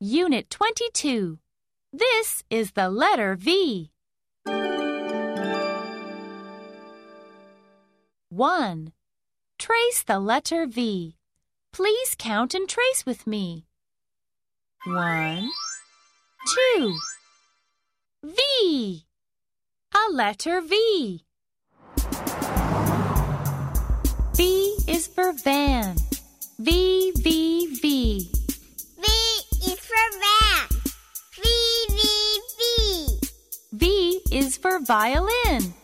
Unit 22. This is the letter V. 1. Trace the letter V. Please count and trace with me. 1, 2. V. A letter V. is for violin.